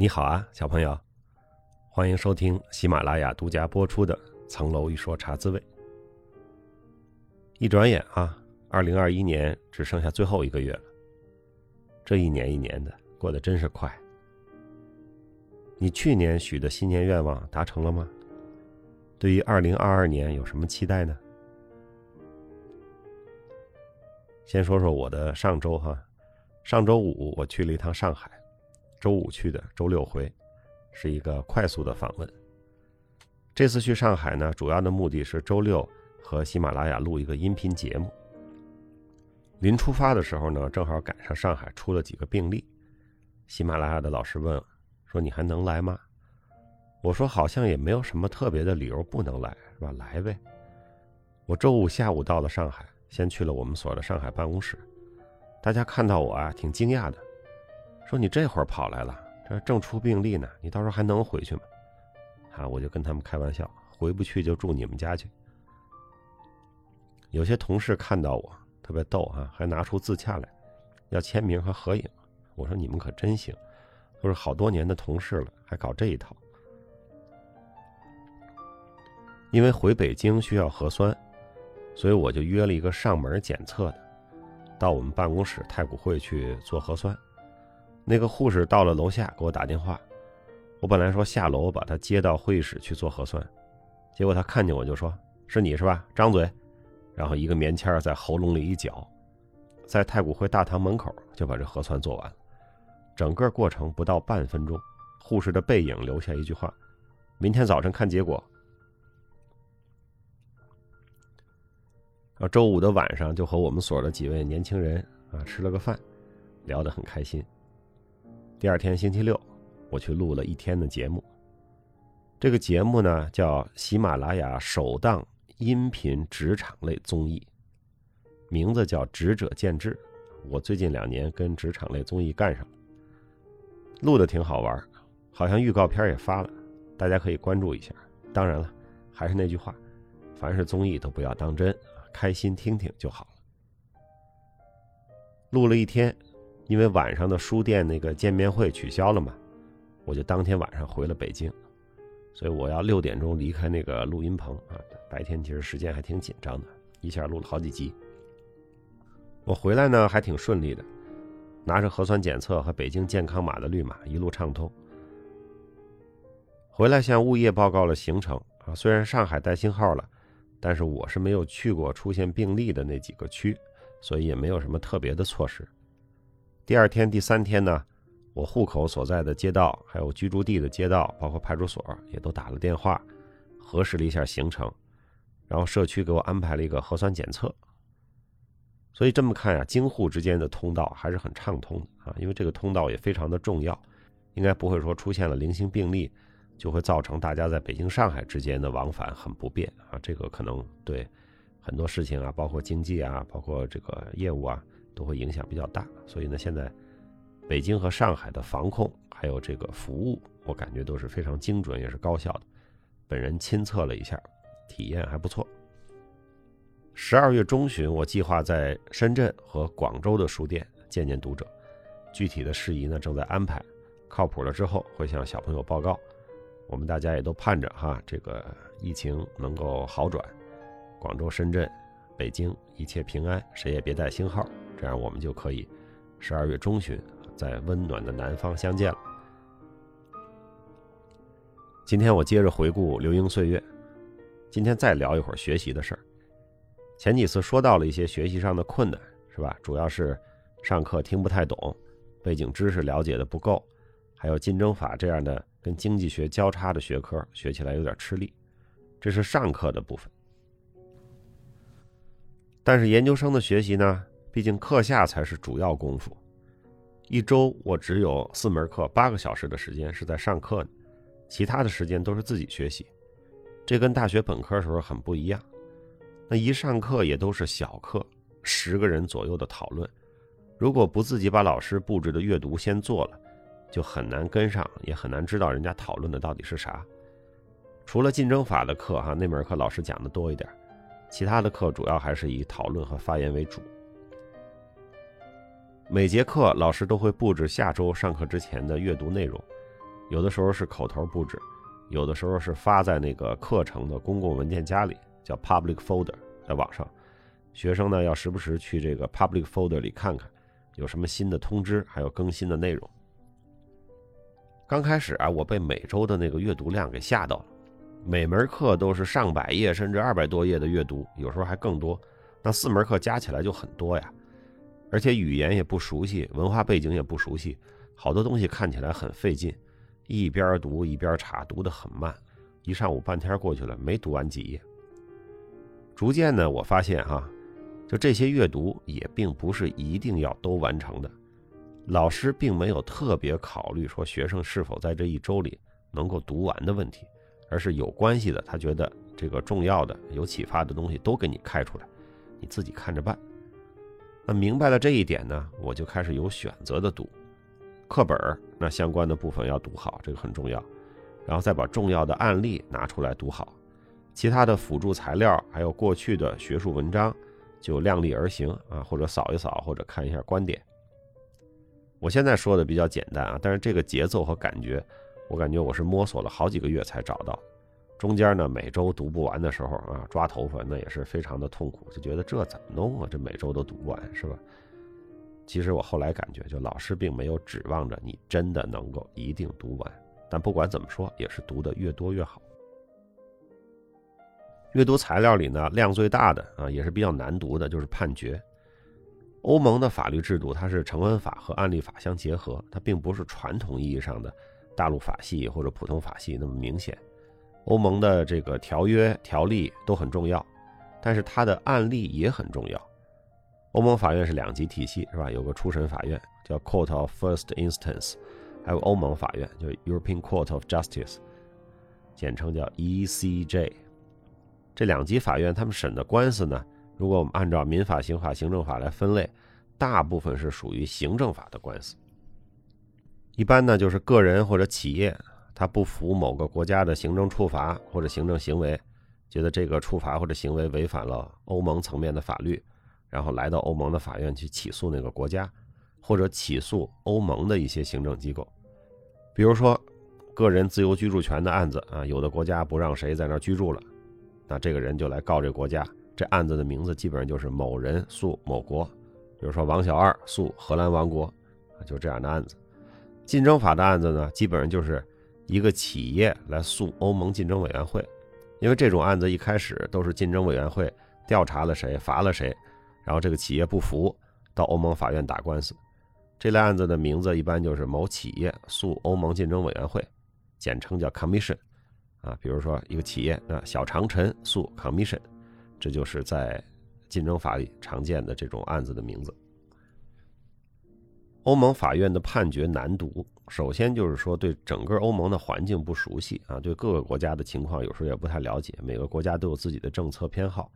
你好啊，小朋友，欢迎收听喜马拉雅独家播出的《层楼一说茶滋味》。一转眼啊，二零二一年只剩下最后一个月了。这一年一年的过得真是快。你去年许的新年愿望达成了吗？对于二零二二年有什么期待呢？先说说我的上周哈，上周五我去了一趟上海。周五去的，周六回，是一个快速的访问。这次去上海呢，主要的目的是周六和喜马拉雅录一个音频节目。临出发的时候呢，正好赶上上海出了几个病例。喜马拉雅的老师问说：“你还能来吗？”我说：“好像也没有什么特别的理由不能来，是吧？来呗。”我周五下午到了上海，先去了我们所的上海办公室。大家看到我啊，挺惊讶的。说你这会儿跑来了，这正出病例呢，你到时候还能回去吗？啊，我就跟他们开玩笑，回不去就住你们家去。有些同事看到我特别逗啊，还拿出自洽来，要签名和合影。我说你们可真行，都是好多年的同事了，还搞这一套。因为回北京需要核酸，所以我就约了一个上门检测的，到我们办公室太古汇去做核酸。那个护士到了楼下给我打电话，我本来说下楼把他接到会议室去做核酸，结果他看见我就说：“是你是吧？张嘴。”然后一个棉签在喉咙里一绞，在太古汇大堂门口就把这核酸做完了。整个过程不到半分钟，护士的背影留下一句话：“明天早晨看结果。”啊，周五的晚上就和我们所的几位年轻人啊吃了个饭，聊得很开心。第二天星期六，我去录了一天的节目。这个节目呢叫喜马拉雅首档音频职场类综艺，名字叫《职者见智》。我最近两年跟职场类综艺干上了，录的挺好玩，好像预告片也发了，大家可以关注一下。当然了，还是那句话，凡是综艺都不要当真，开心听听就好了。录了一天。因为晚上的书店那个见面会取消了嘛，我就当天晚上回了北京，所以我要六点钟离开那个录音棚啊。白天其实时间还挺紧张的，一下录了好几集。我回来呢还挺顺利的，拿着核酸检测和北京健康码的绿码一路畅通。回来向物业报告了行程啊，虽然上海带星号了，但是我是没有去过出现病例的那几个区，所以也没有什么特别的措施。第二天、第三天呢，我户口所在的街道，还有居住地的街道，包括派出所，也都打了电话，核实了一下行程，然后社区给我安排了一个核酸检测。所以这么看呀，京沪之间的通道还是很畅通的啊，因为这个通道也非常的重要，应该不会说出现了零星病例，就会造成大家在北京、上海之间的往返很不便啊。这个可能对很多事情啊，包括经济啊，包括这个业务啊。都会影响比较大，所以呢，现在北京和上海的防控还有这个服务，我感觉都是非常精准，也是高效的。本人亲测了一下，体验还不错。十二月中旬，我计划在深圳和广州的书店见见读者，具体的事宜呢正在安排，靠谱了之后会向小朋友报告。我们大家也都盼着哈，这个疫情能够好转，广州、深圳、北京一切平安，谁也别带星号。这样我们就可以十二月中旬在温暖的南方相见了。今天我接着回顾流英岁月，今天再聊一会儿学习的事儿。前几次说到了一些学习上的困难，是吧？主要是上课听不太懂，背景知识了解的不够，还有竞争法这样的跟经济学交叉的学科学起来有点吃力。这是上课的部分，但是研究生的学习呢？毕竟课下才是主要功夫，一周我只有四门课，八个小时的时间是在上课呢，其他的时间都是自己学习。这跟大学本科时候很不一样。那一上课也都是小课，十个人左右的讨论。如果不自己把老师布置的阅读先做了，就很难跟上，也很难知道人家讨论的到底是啥。除了竞争法的课哈，那门课老师讲的多一点，其他的课主要还是以讨论和发言为主。每节课老师都会布置下周上课之前的阅读内容，有的时候是口头布置，有的时候是发在那个课程的公共文件夹里，叫 public folder，在网上。学生呢要时不时去这个 public folder 里看看，有什么新的通知，还有更新的内容。刚开始啊，我被每周的那个阅读量给吓到了，每门课都是上百页甚至二百多页的阅读，有时候还更多。那四门课加起来就很多呀，而且语言也不熟悉，文化背景也不熟悉，好多东西看起来很费劲，一边读一边查，读得很慢，一上午半天过去了，没读完几页。逐渐呢，我发现哈。就这些阅读也并不是一定要都完成的，老师并没有特别考虑说学生是否在这一周里能够读完的问题，而是有关系的，他觉得这个重要的、有启发的东西都给你开出来，你自己看着办。那明白了这一点呢，我就开始有选择的读课本那相关的部分要读好，这个很重要，然后再把重要的案例拿出来读好，其他的辅助材料还有过去的学术文章。就量力而行啊，或者扫一扫，或者看一下观点。我现在说的比较简单啊，但是这个节奏和感觉，我感觉我是摸索了好几个月才找到。中间呢，每周读不完的时候啊，抓头发那也是非常的痛苦，就觉得这怎么弄啊？这每周都读不完是吧？其实我后来感觉，就老师并没有指望着你真的能够一定读完，但不管怎么说，也是读的越多越好。阅读材料里呢，量最大的啊，也是比较难读的，就是判决。欧盟的法律制度，它是成文法和案例法相结合，它并不是传统意义上的大陆法系或者普通法系那么明显。欧盟的这个条约条例都很重要，但是它的案例也很重要。欧盟法院是两级体系，是吧？有个初审法院叫 Court of First Instance，还有欧盟法院就 European Court of Justice，简称叫 ECJ。这两级法院他们审的官司呢，如果我们按照民法、刑法、行政法来分类，大部分是属于行政法的官司。一般呢，就是个人或者企业，他不服某个国家的行政处罚或者行政行为，觉得这个处罚或者行为违反了欧盟层面的法律，然后来到欧盟的法院去起诉那个国家，或者起诉欧盟的一些行政机构。比如说，个人自由居住权的案子啊，有的国家不让谁在那儿居住了。那这个人就来告这个国家，这案子的名字基本上就是某人诉某国，比如说王小二诉荷兰王国，就这样的案子。竞争法的案子呢，基本上就是一个企业来诉欧盟竞争委员会，因为这种案子一开始都是竞争委员会调查了谁罚了谁，然后这个企业不服，到欧盟法院打官司。这类案子的名字一般就是某企业诉欧盟竞争委员会，简称叫 Commission。啊，比如说一个企业啊，小长城诉 Commission，这就是在竞争法里常见的这种案子的名字。欧盟法院的判决难读，首先就是说对整个欧盟的环境不熟悉啊，对各个国家的情况有时候也不太了解，每个国家都有自己的政策偏好。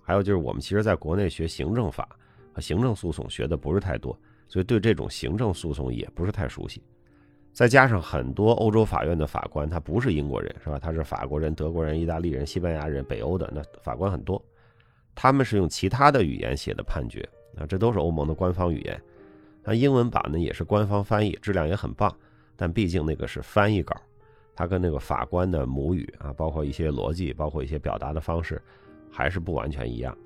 还有就是我们其实在国内学行政法和行政诉讼学的不是太多，所以对这种行政诉讼也不是太熟悉。再加上很多欧洲法院的法官，他不是英国人，是吧？他是法国人、德国人、意大利人、西班牙人、北欧的那法官很多，他们是用其他的语言写的判决啊，这都是欧盟的官方语言。那英文版呢也是官方翻译，质量也很棒，但毕竟那个是翻译稿，它跟那个法官的母语啊，包括一些逻辑，包括一些表达的方式，还是不完全一样。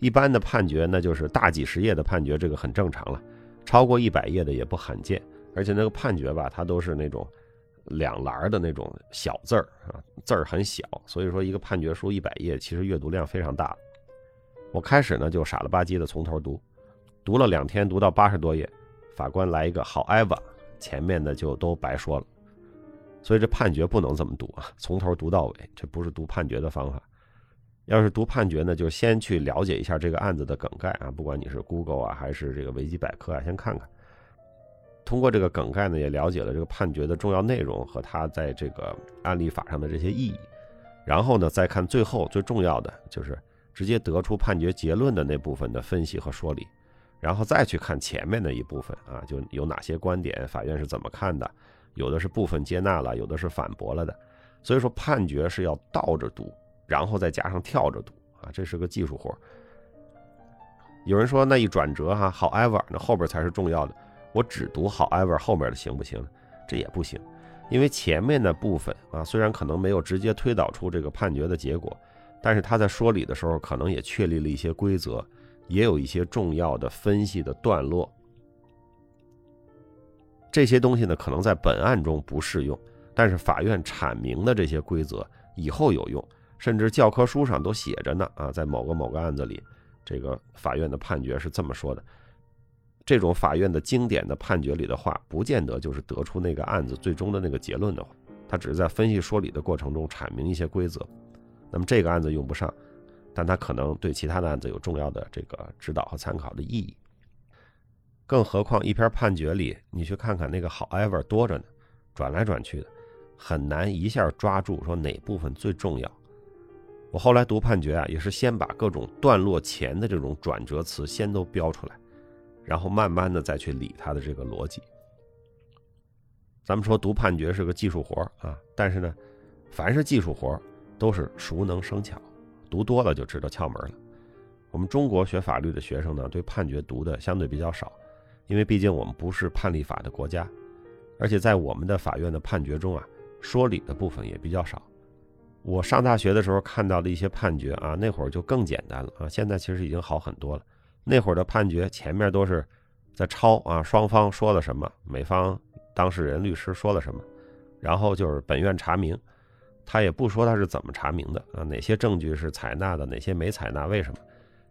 一般的判决那就是大几十页的判决，这个很正常了，超过一百页的也不罕见。而且那个判决吧，它都是那种两栏的那种小字儿啊，字儿很小，所以说一个判决书一百页，其实阅读量非常大。我开始呢就傻了吧唧的从头读，读了两天，读到八十多页，法官来一个 however，前面的就都白说了。所以这判决不能这么读啊，从头读到尾，这不是读判决的方法。要是读判决呢，就先去了解一下这个案子的梗概啊，不管你是 Google 啊还是这个维基百科啊，先看看。通过这个梗概呢，也了解了这个判决的重要内容和它在这个案例法上的这些意义，然后呢，再看最后最重要的就是直接得出判决结论的那部分的分析和说理，然后再去看前面的一部分啊，就有哪些观点，法院是怎么看的，有的是部分接纳了，有的是反驳了的，所以说判决是要倒着读，然后再加上跳着读啊，这是个技术活。有人说那一转折哈，however，那后边才是重要的。我只读 however 后面的行不行？这也不行，因为前面的部分啊，虽然可能没有直接推导出这个判决的结果，但是他在说理的时候，可能也确立了一些规则，也有一些重要的分析的段落。这些东西呢，可能在本案中不适用，但是法院阐明的这些规则以后有用，甚至教科书上都写着呢。啊，在某个某个案子里，这个法院的判决是这么说的。这种法院的经典的判决里的话，不见得就是得出那个案子最终的那个结论的话，他只是在分析说理的过程中阐明一些规则。那么这个案子用不上，但他可能对其他的案子有重要的这个指导和参考的意义。更何况一篇判决里，你去看看那个 however 多着呢，转来转去的，很难一下抓住说哪部分最重要。我后来读判决啊，也是先把各种段落前的这种转折词先都标出来。然后慢慢的再去理他的这个逻辑。咱们说读判决是个技术活啊，但是呢，凡是技术活都是熟能生巧，读多了就知道窍门了。我们中国学法律的学生呢，对判决读的相对比较少，因为毕竟我们不是判例法的国家，而且在我们的法院的判决中啊，说理的部分也比较少。我上大学的时候看到的一些判决啊，那会儿就更简单了啊，现在其实已经好很多了。那会儿的判决前面都是在抄啊，双方说了什么，美方当事人律师说了什么，然后就是本院查明，他也不说他是怎么查明的啊，哪些证据是采纳的，哪些没采纳，为什么？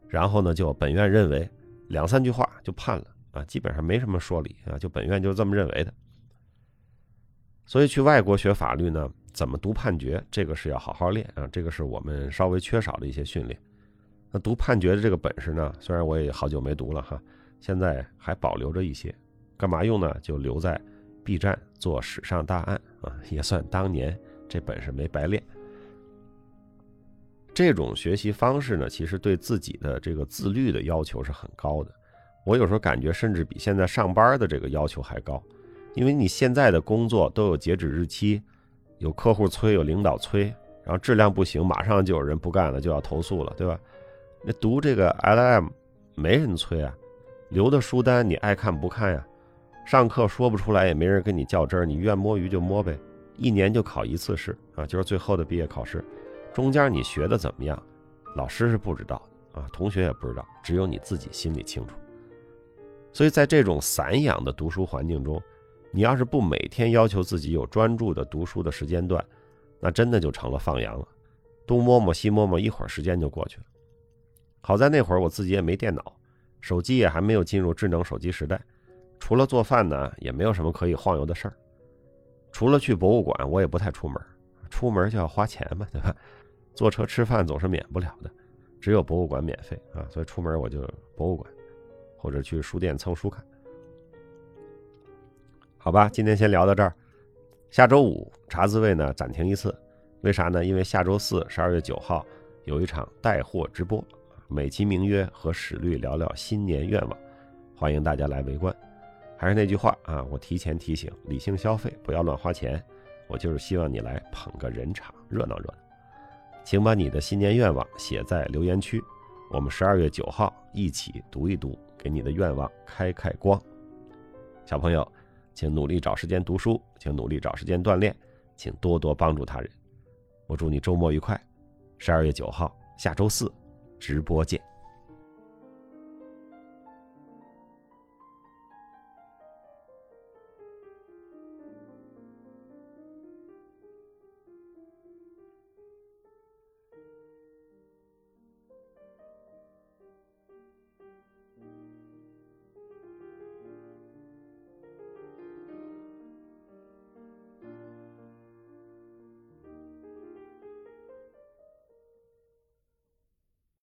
然后呢，就本院认为两三句话就判了啊，基本上没什么说理啊，就本院就这么认为的。所以去外国学法律呢，怎么读判决，这个是要好好练啊，这个是我们稍微缺少的一些训练。那读判决的这个本事呢？虽然我也好久没读了哈，现在还保留着一些，干嘛用呢？就留在 B 站做史上大案啊，也算当年这本事没白练。这种学习方式呢，其实对自己的这个自律的要求是很高的。我有时候感觉，甚至比现在上班的这个要求还高，因为你现在的工作都有截止日期，有客户催，有领导催，然后质量不行，马上就有人不干了，就要投诉了，对吧？那读这个 L.M. 没人催啊，留的书单你爱看不看呀？上课说不出来也没人跟你较真儿，你愿摸鱼就摸呗。一年就考一次试啊，就是最后的毕业考试。中间你学的怎么样，老师是不知道啊，同学也不知道，只有你自己心里清楚。所以在这种散养的读书环境中，你要是不每天要求自己有专注的读书的时间段，那真的就成了放羊了，东摸摸西摸摸，一会儿时间就过去了。好在那会儿我自己也没电脑，手机也还没有进入智能手机时代，除了做饭呢，也没有什么可以晃悠的事儿。除了去博物馆，我也不太出门，出门就要花钱嘛，对吧？坐车吃饭总是免不了的，只有博物馆免费啊，所以出门我就博物馆，或者去书店蹭书看。好吧，今天先聊到这儿，下周五茶滋味呢暂停一次，为啥呢？因为下周四十二月九号有一场带货直播。美其名曰和史律聊聊新年愿望，欢迎大家来围观。还是那句话啊，我提前提醒：理性消费，不要乱花钱。我就是希望你来捧个人场，热闹热闹。请把你的新年愿望写在留言区，我们十二月九号一起读一读，给你的愿望开开光。小朋友，请努力找时间读书，请努力找时间锻炼，请多多帮助他人。我祝你周末愉快。十二月九号，下周四。直播见。